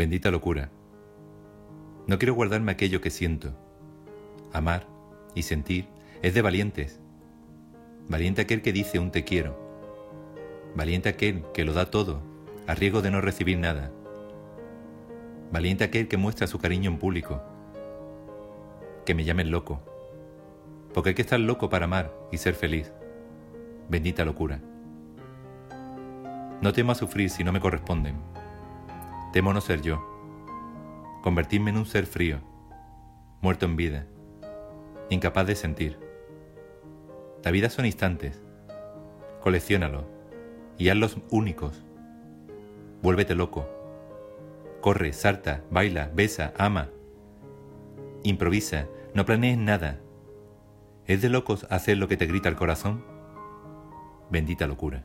Bendita locura. No quiero guardarme aquello que siento. Amar y sentir es de valientes. Valiente aquel que dice un te quiero. Valiente aquel que lo da todo, a riesgo de no recibir nada. Valiente aquel que muestra su cariño en público. Que me llamen loco. Porque hay que estar loco para amar y ser feliz. Bendita locura. No temo a sufrir si no me corresponden. Temo no ser yo. Convertirme en un ser frío, muerto en vida, incapaz de sentir. La vida son instantes. Colecciónalo y hazlos únicos. Vuélvete loco. Corre, salta, baila, besa, ama. Improvisa, no planees nada. ¿Es de locos hacer lo que te grita el corazón? Bendita locura.